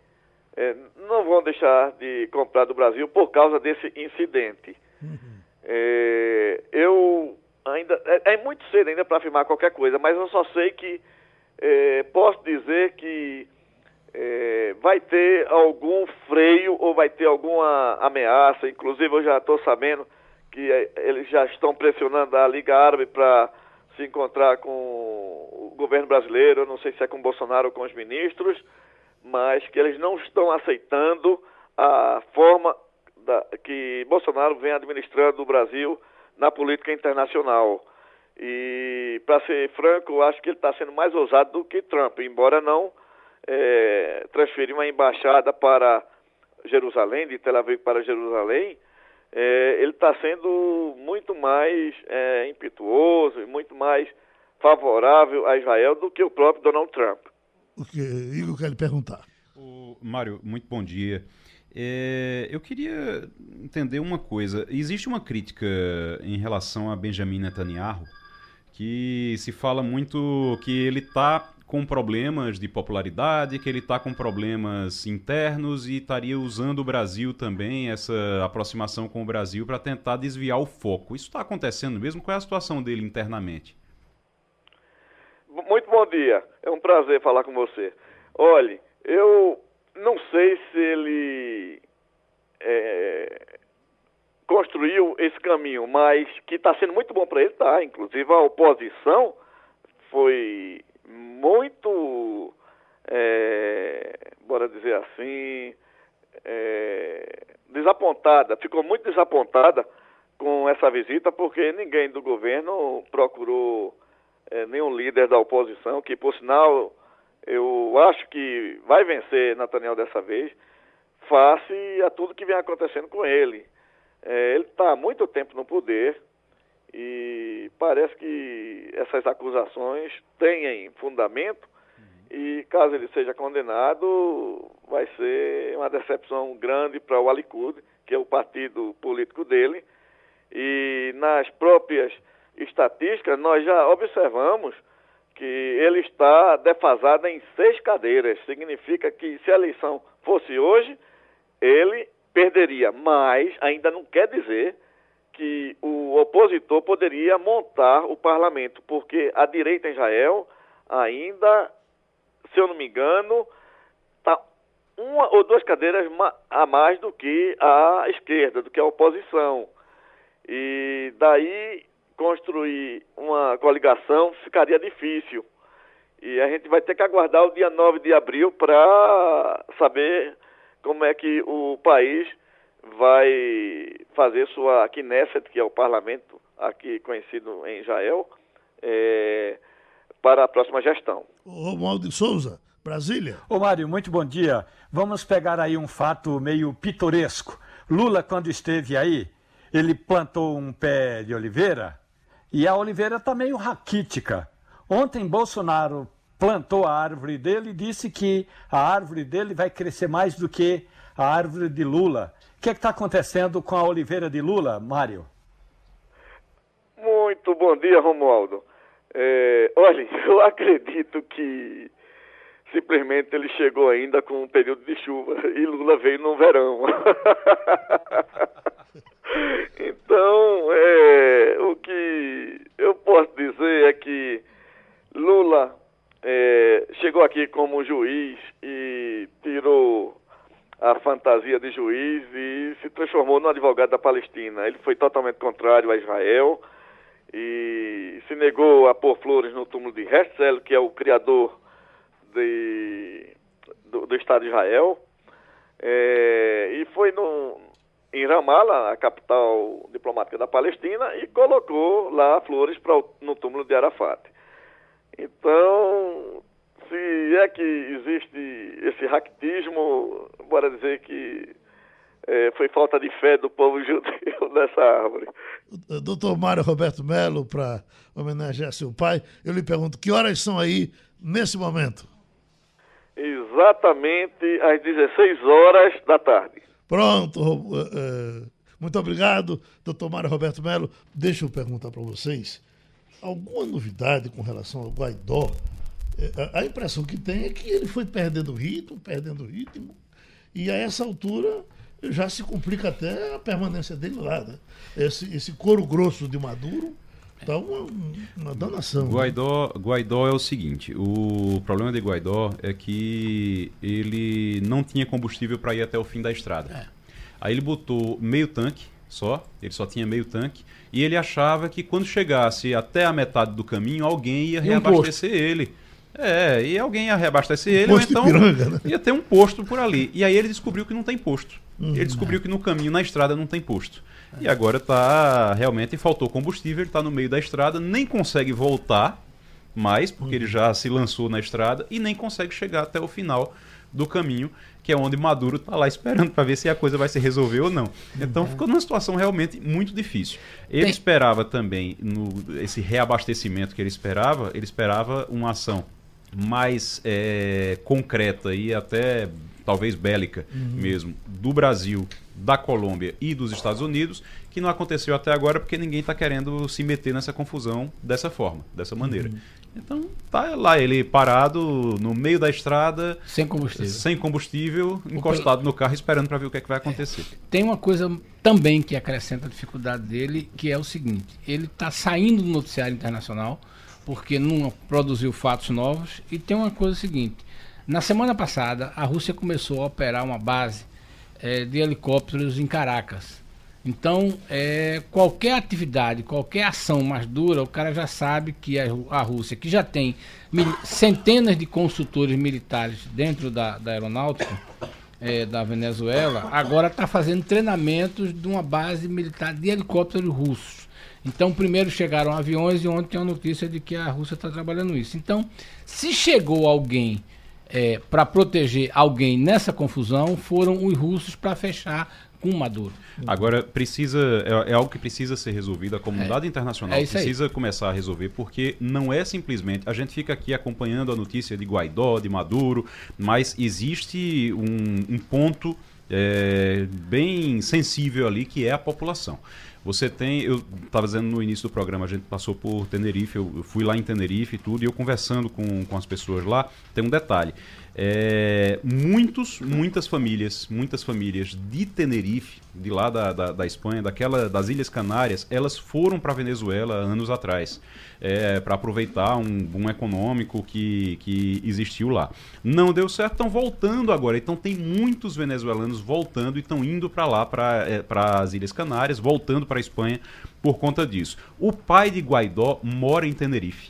é, não vão deixar de comprar do Brasil por causa desse incidente. Uhum. É, eu ainda é, é, muito cedo ainda para afirmar qualquer coisa, mas eu só sei que é, posso dizer que é, vai ter algum freio ou vai ter alguma ameaça. Inclusive, eu já estou sabendo que é, eles já estão pressionando a Liga Árabe para se encontrar com o governo brasileiro. Eu não sei se é com Bolsonaro ou com os ministros, mas que eles não estão aceitando a forma da, que Bolsonaro vem administrando o Brasil na política internacional. E, para ser franco, acho que ele está sendo mais ousado do que Trump, embora não é, transferir uma embaixada para Jerusalém, de Tel Aviv para Jerusalém, é, ele está sendo muito mais é, impetuoso e muito mais favorável a Israel do que o próprio Donald Trump. O que Igor quer lhe perguntar. O Mário, muito bom dia. É, eu queria entender uma coisa. Existe uma crítica em relação a Benjamin Netanyahu que se fala muito que ele está com problemas de popularidade, que ele está com problemas internos e estaria usando o Brasil também, essa aproximação com o Brasil, para tentar desviar o foco. Isso está acontecendo mesmo? Qual é a situação dele internamente? Bom dia. É um prazer falar com você. Olhe, eu não sei se ele é, construiu esse caminho, mas que está sendo muito bom para ele, tá. Inclusive a oposição foi muito, é, bora dizer assim, é, desapontada, ficou muito desapontada com essa visita, porque ninguém do governo procurou é, nenhum líder da oposição, que por sinal eu acho que vai vencer Nathaniel dessa vez, face a tudo que vem acontecendo com ele. É, ele está há muito tempo no poder, e parece que essas acusações têm fundamento e caso ele seja condenado, vai ser uma decepção grande para o Alikud, que é o partido político dele. E nas próprias estatísticas, nós já observamos que ele está defasado em seis cadeiras. Significa que se a eleição fosse hoje, ele perderia, mas ainda não quer dizer que o opositor poderia montar o parlamento, porque a direita em Israel ainda, se eu não me engano, está uma ou duas cadeiras a mais do que a esquerda, do que a oposição. E daí construir uma coligação ficaria difícil. E a gente vai ter que aguardar o dia 9 de abril para saber como é que o país vai fazer sua Knesset, que é o parlamento aqui conhecido em Israel, é, para a próxima gestão. Romualdo de Souza, Brasília. Ô Mário, muito bom dia. Vamos pegar aí um fato meio pitoresco. Lula, quando esteve aí, ele plantou um pé de oliveira e a oliveira está meio raquítica. Ontem Bolsonaro plantou a árvore dele e disse que a árvore dele vai crescer mais do que a árvore de Lula. O que é está acontecendo com a Oliveira de Lula, Mário? Muito bom dia, Romualdo. É, olha, eu acredito que simplesmente ele chegou ainda com um período de chuva e Lula veio no verão. então, é, o que eu posso dizer é que Lula é, chegou aqui como juiz e tirou a fantasia de juiz e se transformou no advogado da Palestina. Ele foi totalmente contrário a Israel e se negou a pôr flores no túmulo de Herzl, que é o criador de, do, do Estado de Israel. É, e foi no, em Ramallah, a capital diplomática da Palestina, e colocou lá flores pra, no túmulo de Arafat. Então, se é que existe esse ractismo, bora dizer que é, foi falta de fé do povo judeu nessa árvore. Doutor Mário Roberto Melo, para homenagear seu pai, eu lhe pergunto, que horas são aí nesse momento? Exatamente às 16 horas da tarde. Pronto, uh, muito obrigado, doutor Mário Roberto Melo. Deixa eu perguntar para vocês, alguma novidade com relação ao Guaidó? A impressão que tem é que ele foi perdendo ritmo, perdendo ritmo, e a essa altura já se complica até a permanência dele lá. Né? Esse, esse couro grosso de Maduro tá uma, uma danação. Né? Guaidó, né? Guaidó é o seguinte: o problema de Guaidó é que ele não tinha combustível para ir até o fim da estrada. É. Aí ele botou meio tanque só, ele só tinha meio tanque, e ele achava que quando chegasse até a metade do caminho, alguém ia reabastecer ele. É, e alguém ia reabastecer um ele, ou então piranga, né? ia ter um posto por ali. E aí ele descobriu que não tem posto. Uhum. Ele descobriu que no caminho, na estrada, não tem posto. E agora está realmente faltou combustível, ele está no meio da estrada, nem consegue voltar mais, porque ele já se lançou na estrada e nem consegue chegar até o final do caminho, que é onde Maduro está lá esperando para ver se a coisa vai se resolver ou não. Então ficou numa situação realmente muito difícil. Ele Tem... esperava também no esse reabastecimento que ele esperava, ele esperava uma ação mais é, concreta e até talvez bélica uhum. mesmo, do Brasil, da Colômbia e dos Estados Unidos, que não aconteceu até agora porque ninguém está querendo se meter nessa confusão dessa forma, dessa maneira. Uhum. Então tá lá ele parado no meio da estrada, sem combustível, sem combustível, encostado no carro esperando para ver o que, é que vai acontecer. É. Tem uma coisa também que acrescenta a dificuldade dele, que é o seguinte: ele está saindo do noticiário internacional porque não produziu fatos novos e tem uma coisa seguinte: na semana passada, a Rússia começou a operar uma base é, de helicópteros em Caracas. Então, é, qualquer atividade, qualquer ação mais dura, o cara já sabe que a, a Rússia, que já tem mil, centenas de consultores militares dentro da, da aeronáutica é, da Venezuela, agora está fazendo treinamentos de uma base militar de helicópteros russos. Então, primeiro chegaram aviões e ontem tem a notícia de que a Rússia está trabalhando isso. Então, se chegou alguém é, para proteger alguém nessa confusão foram os russos para fechar com Maduro. Agora, precisa é, é, algo que precisa ser resolvido. A comunidade é, internacional é precisa começar a resolver, porque não é simplesmente. A gente fica aqui acompanhando a notícia de Guaidó, de Maduro, mas existe um, um ponto é, bem sensível ali que é a população. Você tem, eu estava dizendo no início do programa, a gente passou por Tenerife, eu, fui lá em Tenerife e tudo, e eu conversando com, com as pessoas lá, tem um detalhe. É, muitos, muitas famílias, muitas famílias de Tenerife, de lá da, da, da Espanha, daquela, das Ilhas Canárias, elas foram para a Venezuela anos atrás, é, para aproveitar um boom econômico que, que existiu lá. Não deu certo, estão voltando agora. Então tem muitos venezuelanos voltando e estão indo para lá, para é, as Ilhas Canárias, voltando para a Espanha por conta disso. O pai de Guaidó mora em Tenerife.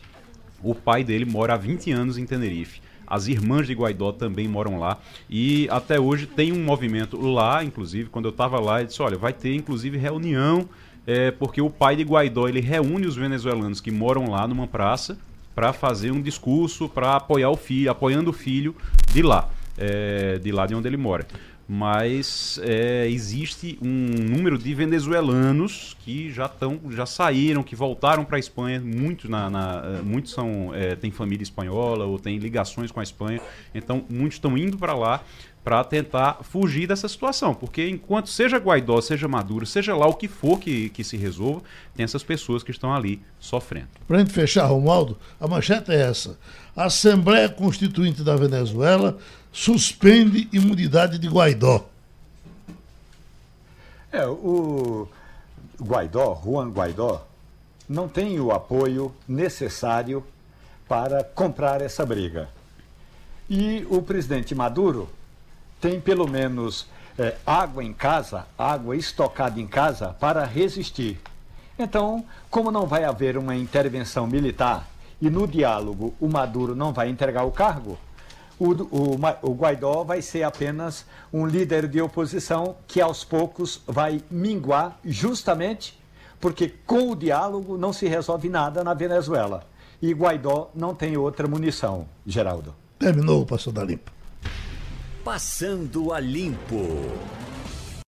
O pai dele mora há 20 anos em Tenerife. As irmãs de Guaidó também moram lá. E até hoje tem um movimento lá, inclusive, quando eu estava lá, ele disse: olha, vai ter inclusive reunião, é, porque o pai de Guaidó ele reúne os venezuelanos que moram lá numa praça para fazer um discurso para apoiar o filho, apoiando o filho de lá, é, de lá de onde ele mora mas é, existe um número de venezuelanos que já estão, já saíram, que voltaram para a Espanha. Muitos, na, na, eh, muitos são é, têm família espanhola ou têm ligações com a Espanha. Então muitos estão indo para lá para tentar fugir dessa situação. Porque enquanto seja Guaidó, seja Maduro, seja lá o que for que, que se resolva, tem essas pessoas que estão ali sofrendo. Para gente fechar, Romualdo, a manchete é essa. A Assembleia Constituinte da Venezuela suspende imunidade de Guaidó. É, o Guaidó, Juan Guaidó, não tem o apoio necessário para comprar essa briga. E o presidente Maduro tem pelo menos é, água em casa, água estocada em casa para resistir. Então, como não vai haver uma intervenção militar e no diálogo o Maduro não vai entregar o cargo, o, o, o, Guaidó vai ser apenas um líder de oposição que aos poucos vai minguar, justamente porque com o diálogo não se resolve nada na Venezuela. E Guaidó não tem outra munição, Geraldo. Terminou o Passando a Limpo. Passando a Limpo.